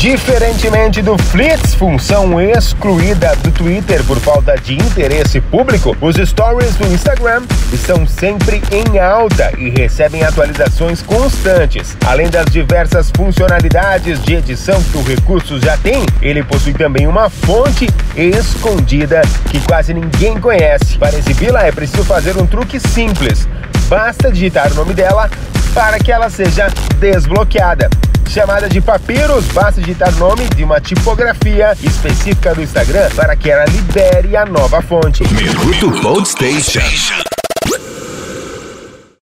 Diferentemente do Flits, função excluída do Twitter por falta de interesse público, os stories do Instagram estão sempre em alta e recebem atualizações constantes. Além das diversas funcionalidades de edição que o recurso já tem, ele possui também uma fonte escondida que quase ninguém conhece. Para exibi-la é preciso fazer um truque simples. Basta digitar o nome dela para que ela seja desbloqueada chamada de Papiros, basta digitar nome de uma tipografia específica do Instagram para que ela libere a nova fonte. Minuto Station.